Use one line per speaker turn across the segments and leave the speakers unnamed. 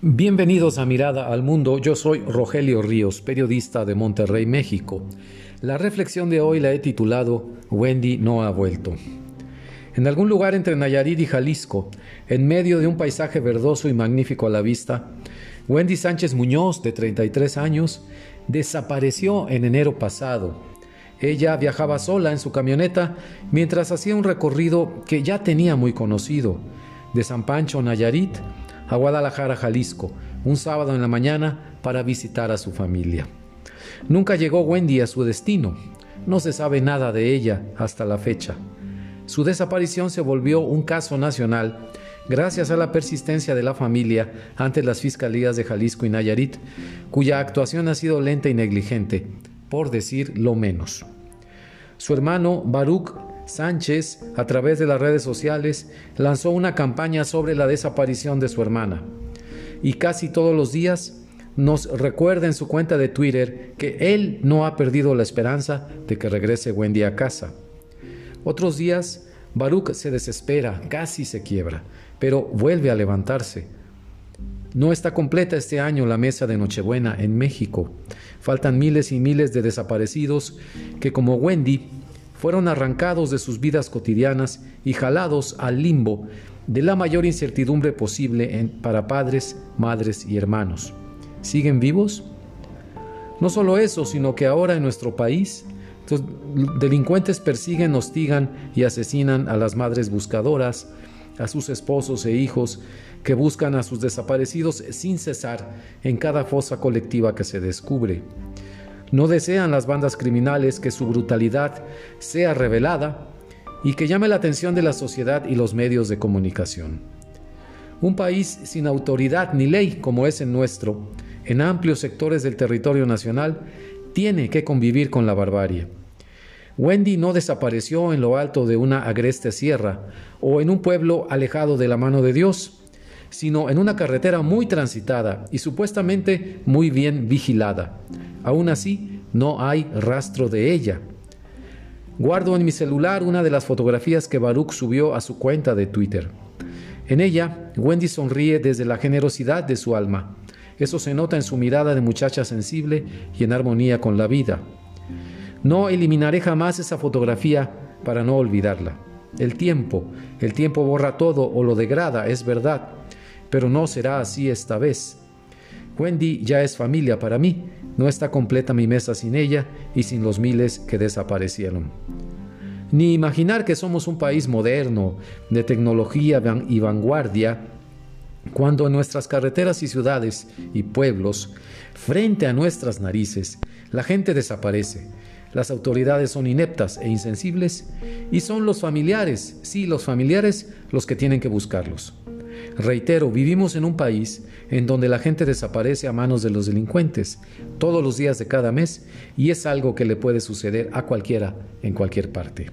Bienvenidos a Mirada al Mundo, yo soy Rogelio Ríos, periodista de Monterrey, México. La reflexión de hoy la he titulado Wendy no ha vuelto. En algún lugar entre Nayarit y Jalisco, en medio de un paisaje verdoso y magnífico a la vista, Wendy Sánchez Muñoz, de 33 años, desapareció en enero pasado. Ella viajaba sola en su camioneta mientras hacía un recorrido que ya tenía muy conocido, de San Pancho, Nayarit, a Guadalajara, Jalisco, un sábado en la mañana para visitar a su familia. Nunca llegó Wendy a su destino. No se sabe nada de ella hasta la fecha. Su desaparición se volvió un caso nacional gracias a la persistencia de la familia ante las fiscalías de Jalisco y Nayarit, cuya actuación ha sido lenta y negligente, por decir lo menos. Su hermano Baruch Sánchez, a través de las redes sociales, lanzó una campaña sobre la desaparición de su hermana. Y casi todos los días nos recuerda en su cuenta de Twitter que él no ha perdido la esperanza de que regrese Wendy a casa. Otros días, Baruch se desespera, casi se quiebra, pero vuelve a levantarse. No está completa este año la mesa de Nochebuena en México. Faltan miles y miles de desaparecidos que, como Wendy, fueron arrancados de sus vidas cotidianas y jalados al limbo de la mayor incertidumbre posible para padres, madres y hermanos. ¿Siguen vivos? No solo eso, sino que ahora en nuestro país los delincuentes persiguen, hostigan y asesinan a las madres buscadoras, a sus esposos e hijos que buscan a sus desaparecidos sin cesar en cada fosa colectiva que se descubre. No desean las bandas criminales que su brutalidad sea revelada y que llame la atención de la sociedad y los medios de comunicación. Un país sin autoridad ni ley como es el nuestro, en amplios sectores del territorio nacional, tiene que convivir con la barbarie. Wendy no desapareció en lo alto de una agreste sierra o en un pueblo alejado de la mano de Dios, sino en una carretera muy transitada y supuestamente muy bien vigilada, Aún así, no hay rastro de ella. Guardo en mi celular una de las fotografías que Baruch subió a su cuenta de Twitter. En ella, Wendy sonríe desde la generosidad de su alma. Eso se nota en su mirada de muchacha sensible y en armonía con la vida. No eliminaré jamás esa fotografía para no olvidarla. El tiempo, el tiempo borra todo o lo degrada, es verdad, pero no será así esta vez. Wendy ya es familia para mí no está completa mi mesa sin ella y sin los miles que desaparecieron. Ni imaginar que somos un país moderno, de tecnología y vanguardia, cuando en nuestras carreteras y ciudades y pueblos, frente a nuestras narices, la gente desaparece, las autoridades son ineptas e insensibles y son los familiares, sí, los familiares los que tienen que buscarlos. Reitero, vivimos en un país en donde la gente desaparece a manos de los delincuentes todos los días de cada mes y es algo que le puede suceder a cualquiera en cualquier parte.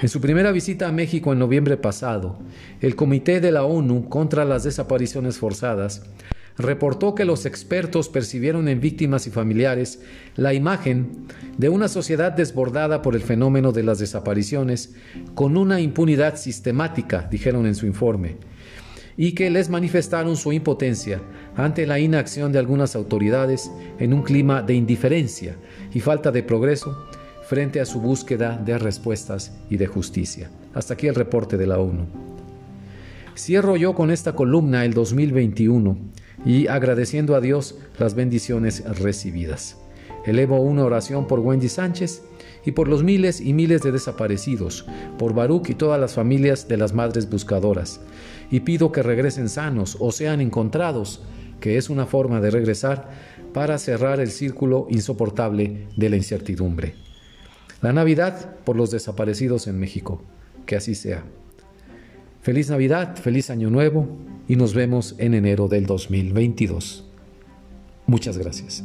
En su primera visita a México en noviembre pasado, el Comité de la ONU contra las Desapariciones Forzadas reportó que los expertos percibieron en víctimas y familiares la imagen de una sociedad desbordada por el fenómeno de las desapariciones con una impunidad sistemática, dijeron en su informe y que les manifestaron su impotencia ante la inacción de algunas autoridades en un clima de indiferencia y falta de progreso frente a su búsqueda de respuestas y de justicia. Hasta aquí el reporte de la ONU. Cierro yo con esta columna el 2021 y agradeciendo a Dios las bendiciones recibidas. Elevo una oración por Wendy Sánchez y por los miles y miles de desaparecidos, por Baruch y todas las familias de las madres buscadoras, y pido que regresen sanos o sean encontrados, que es una forma de regresar para cerrar el círculo insoportable de la incertidumbre. La Navidad por los desaparecidos en México, que así sea. Feliz Navidad, feliz Año Nuevo y nos vemos en enero del 2022. Muchas gracias.